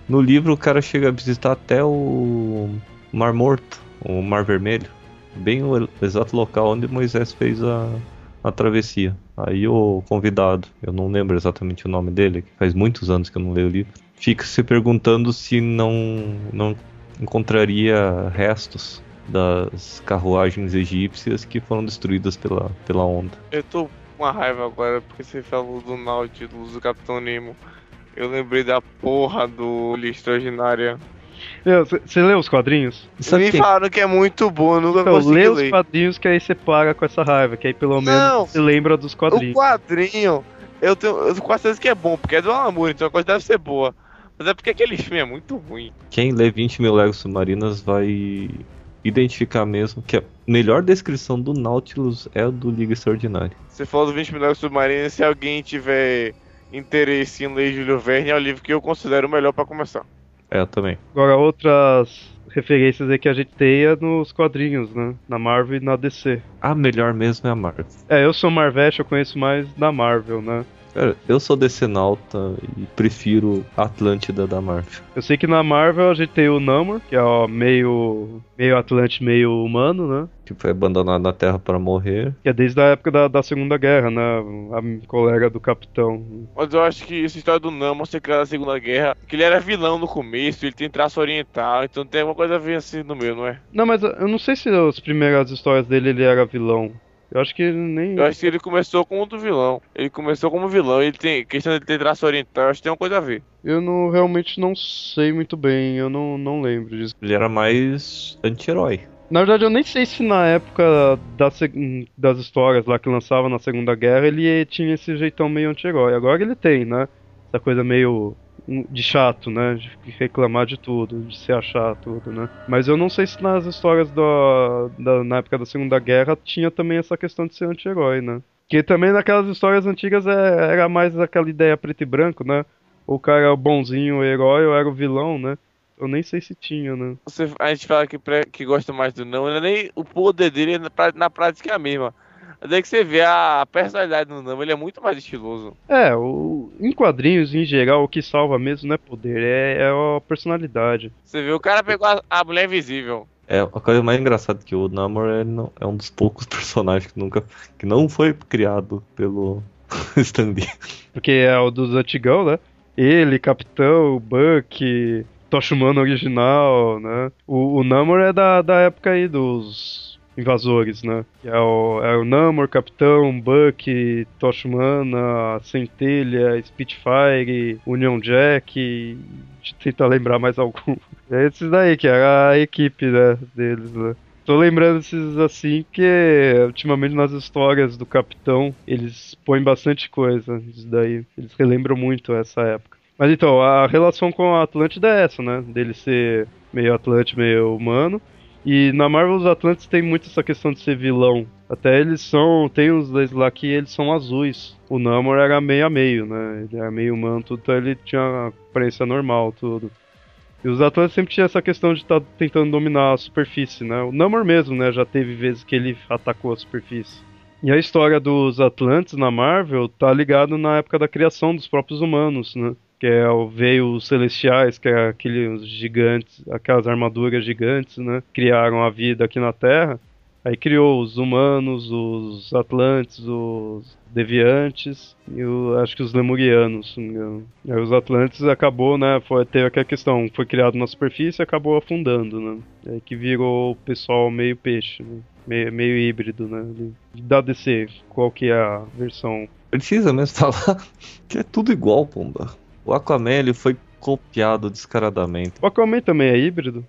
no livro o cara chega a visitar até o Mar Morto, o Mar Vermelho, bem o exato local onde Moisés fez a, a travessia. Aí o convidado, eu não lembro exatamente o nome dele, que faz muitos anos que eu não leio o livro, fica se perguntando se não, não encontraria restos das carruagens egípcias que foram destruídas pela, pela onda. Eu tô com uma raiva agora porque você falou do Nautilus, do Capitão Nemo. Eu lembrei da porra do Ilha Extraordinária. Você leu os quadrinhos? Sabe Me quem- falaram que é muito bom, eu nunca Então, consegui lê os ler. quadrinhos que aí você para com essa raiva, que aí pelo menos você lembra dos O quadrinhos. quadrinho, eu tenho eu tenho quase certeza que é bom, porque é do Alan Moore, então a coisa deve ser boa. Mas é porque aquele filme é muito ruim. Quem lê 20 mil Legos Submarinas vai identificar mesmo que a melhor descrição do Nautilus é a do Liga Extraordinária. Você falou do 20 milhões submarinos, se alguém tiver interesse em ler Júlio Verne, é o livro que eu considero o melhor pra começar. É, também. Agora, outras referências aí que a gente tem é nos quadrinhos, né? Na Marvel e na DC. A melhor mesmo é a Marvel. É, eu sou Marvete, eu conheço mais da Marvel, né? Cara, eu sou decenalta e prefiro Atlântida da Marvel. Eu sei que na Marvel a gente tem o Namor, que é ó, meio, meio Atlante, meio humano, né? Que foi abandonado na Terra para morrer. Que é desde a época da, da Segunda Guerra, né? A colega do Capitão. Mas eu acho que essa história do Namor ser criado na Segunda Guerra, que ele era vilão no começo, ele tem traço oriental, então tem alguma coisa a ver assim no meio, não é? Não, mas eu não sei se as primeiras histórias dele ele era vilão. Eu acho que ele nem. Eu acho que ele começou como do vilão. Ele começou como vilão, ele tem questão de ter traço oriental, eu acho que tem uma coisa a ver. Eu não realmente não sei muito bem, eu não, não lembro disso. Ele era mais anti-herói. Na verdade, eu nem sei se na época da seg- das histórias lá que lançava na Segunda Guerra ele tinha esse jeitão meio anti-herói. Agora ele tem, né? Essa coisa meio de chato, né? De reclamar de tudo, de se achar tudo, né? Mas eu não sei se nas histórias da, da- na época da Segunda Guerra tinha também essa questão de ser anti-herói, né? Que também naquelas histórias antigas é- era mais aquela ideia preto e branco, né? O cara é o bonzinho, o herói, ou era o vilão, né? Eu nem sei se tinha, né? Você, a gente fala que, que gosta mais do não, não é nem o poder dele na, pra- na prática é a mesma. Mas é que você vê a personalidade do não, ele é muito mais estiloso. É, o, em quadrinhos, em geral, o que salva mesmo não é poder, é, é a personalidade. Você vê, o cara pegou a, a mulher invisível. É, a coisa mais engraçada é que o Namor é, não- é um dos poucos personagens que nunca que não foi criado pelo Stan Lee. Porque é o dos antigão, né? Ele, Capitão, Buck, Tocha Humana original, né? O, o Namor é da, da época aí dos invasores, né? É o, é o Namor, Capitão, Buck, Tocha Centelha, Spitfire, Union Jack. Eu tentar lembrar mais algum. É esses daí, que era a equipe né, deles, né? Tô lembrando esses assim que ultimamente nas histórias do Capitão eles põem bastante coisa isso daí. Eles relembram muito essa época. Mas então, a relação com a Atlântida é essa, né? Dele ser meio Atlante, meio humano. E na Marvel os Atlantes tem muito essa questão de ser vilão. Até eles são. Tem uns deles lá que eles são azuis. O Namor era meio a meio, né? Ele era meio humano, então ele tinha aparência normal, tudo. E os Atlantes sempre tinham essa questão de estar tá tentando dominar a superfície, né? O Namor mesmo, né? Já teve vezes que ele atacou a superfície. E a história dos Atlantes na Marvel tá ligado na época da criação dos próprios humanos, né? Que é veio os celestiais, que é aqueles gigantes, aquelas armaduras gigantes, né? Criaram a vida aqui na Terra. Aí criou os humanos, os Atlantes, os Deviantes e o, acho que os Lemurianos. Aí os Atlantes acabou, né? Foi, teve aquela questão, foi criado na superfície e acabou afundando, né? Aí que virou o pessoal meio peixe, né? meio, meio híbrido, né? Da DC, qual que é a versão? Precisa mesmo falar que é tudo igual, pomba. O Aquaman ele foi copiado descaradamente. O Aquaman também é híbrido?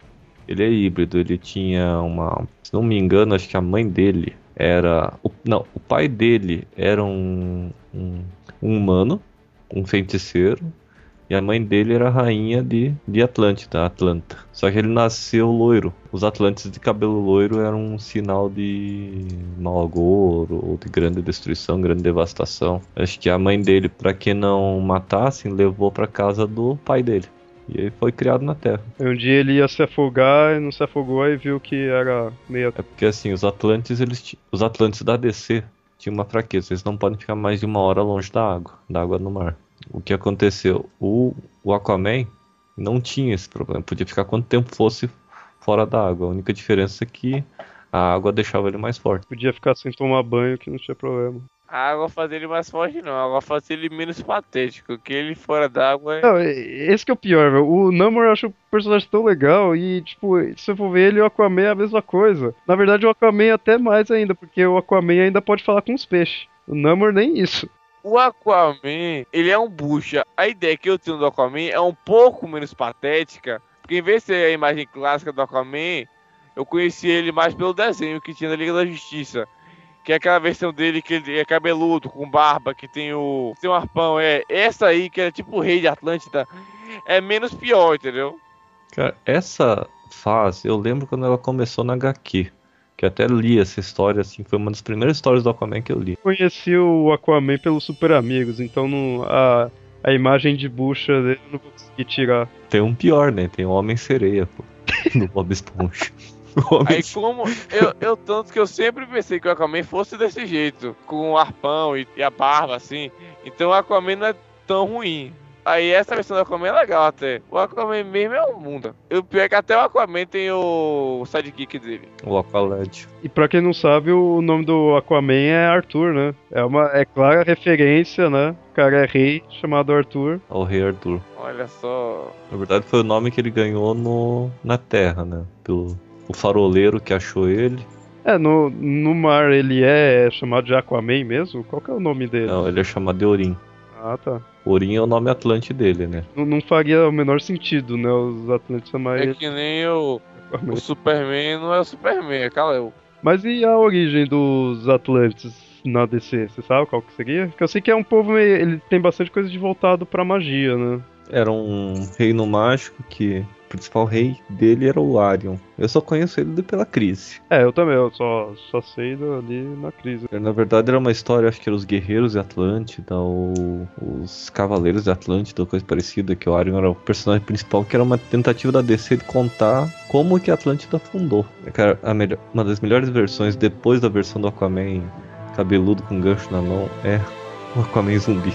Ele é híbrido, ele tinha uma. Se não me engano, acho que a mãe dele era. O, não, o pai dele era um, um, um humano, um feiticeiro, e a mãe dele era rainha de, de Atlântida, Atlanta. Só que ele nasceu loiro. Os Atlantes de cabelo loiro eram um sinal de mau agouro, ou de grande destruição, grande devastação. Acho que a mãe dele, para que não matassem, levou para casa do pai dele. E ele foi criado na Terra. Um dia ele ia se afogar e não se afogou e viu que era meio. É porque assim, os Atlantes, eles os Atlantes da DC tinham uma fraqueza, eles não podem ficar mais de uma hora longe da água, da água no mar. O que aconteceu? O, o Aquaman não tinha esse problema, podia ficar quanto tempo fosse fora da água. A única diferença é que a água deixava ele mais forte. Podia ficar sem tomar banho que não tinha problema. A água faz ele mais forte, não. A água faz ele menos patético. Que ele fora d'água. É... Não, esse que é o pior, velho. O Namor eu acho o personagem tão legal. E, tipo, se você for ver ele, o Aquaman é a mesma coisa. Na verdade, o Aquaman é até mais ainda, porque o Aquaman ainda pode falar com os peixes. O Namor nem isso. O Aquaman, ele é um bucha. A ideia que eu tenho do Aquaman é um pouco menos patética. Porque em vez de ser a imagem clássica do Aquaman, eu conheci ele mais pelo desenho que tinha na Liga da Justiça que é aquela versão dele que ele é cabeludo, com barba, que tem o. tem um arpão. É essa aí, que é tipo o rei de Atlântida, é menos pior, entendeu? Cara, essa fase eu lembro quando ela começou na HQ. Que até li essa história, assim, foi uma das primeiras histórias do Aquaman que eu li. Conheci o Aquaman pelos Super Amigos, então não, a, a imagem de bucha dele eu não consegui tirar. Tem um pior, né? Tem o Homem-Sereia, pô. no Bob Esponja. Aí como eu, eu tanto que eu sempre pensei que o Aquaman fosse desse jeito, com o arpão e, e a barba assim. Então o Aquaman não é tão ruim. Aí essa versão do Aquaman é legal até. O Aquaman mesmo é um mundo. O pior é que até o Aquaman tem o sidekick dele. O Aqualad. E pra quem não sabe, o nome do Aquaman é Arthur, né? É uma é clara referência, né? O cara é rei, chamado Arthur. O rei Arthur. Olha só. Na verdade foi o nome que ele ganhou no, na Terra, né? Pelo, o faroleiro que achou ele. É, no, no mar ele é chamado de Aquaman mesmo? Qual que é o nome dele? Não, ele é chamado de Orim. Ah, tá. Orim é o nome atlante dele, né? Não, não faria o menor sentido, né? Os Atlantes chamar É que nem o, o Superman não é o Superman, é Kal-El. Mas e a origem dos Atlantes na DC? Você sabe qual que seria? Porque eu sei que é um povo meio... Ele tem bastante coisa de voltado pra magia, né? Era um reino mágico que principal rei dele era o Arion. Eu só conheço ele pela crise. É, eu também, eu só, só sei ali na crise. Na verdade era uma história, acho que eram os guerreiros de Atlântida, ou os cavaleiros de Atlântida, ou coisa parecida, que o Arion era o personagem principal, que era uma tentativa da DC de contar como que a Atlântida fundou. Cara, melhor, uma das melhores versões, depois da versão do Aquaman cabeludo com gancho na mão, é o Aquaman zumbi.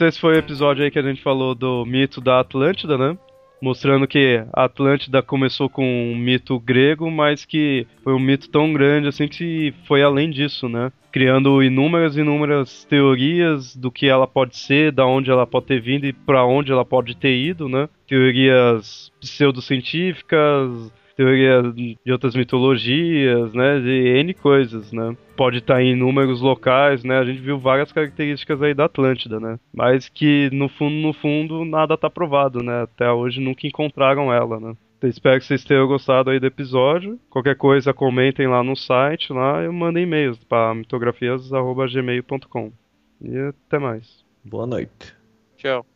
Então esse foi o episódio aí que a gente falou do mito da Atlântida, né? Mostrando que a Atlântida começou com um mito grego, mas que foi um mito tão grande assim que foi além disso, né? Criando inúmeras inúmeras teorias do que ela pode ser, da onde ela pode ter vindo e para onde ela pode ter ido, né? Teorias pseudocientíficas, teoria de outras mitologias, né, de N coisas, né. Pode estar em inúmeros locais, né, a gente viu várias características aí da Atlântida, né, mas que no fundo, no fundo, nada está provado, né, até hoje nunca encontraram ela, né. Então, espero que vocês tenham gostado aí do episódio. Qualquer coisa, comentem lá no site lá e mandem e-mails para mitografias.gmail.com. E até mais. Boa noite. Tchau.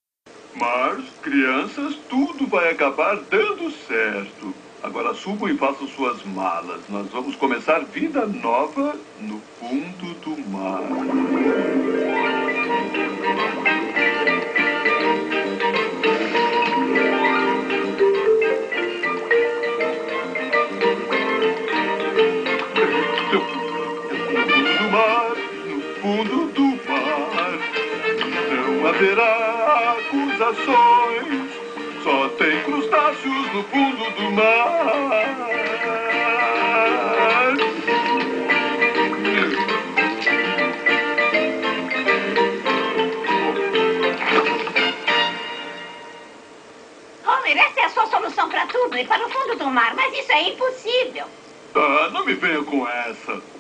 Mas, crianças, tudo vai acabar dando certo. Agora subam e façam suas malas. Nós vamos começar vida nova no fundo do mar. Fundo do mar, não haverá acusações. Só tem crustáceos no fundo do mar. Homer, essa é a sua solução para tudo, ir para o fundo do mar, mas isso é impossível. Ah, não me venha com essa.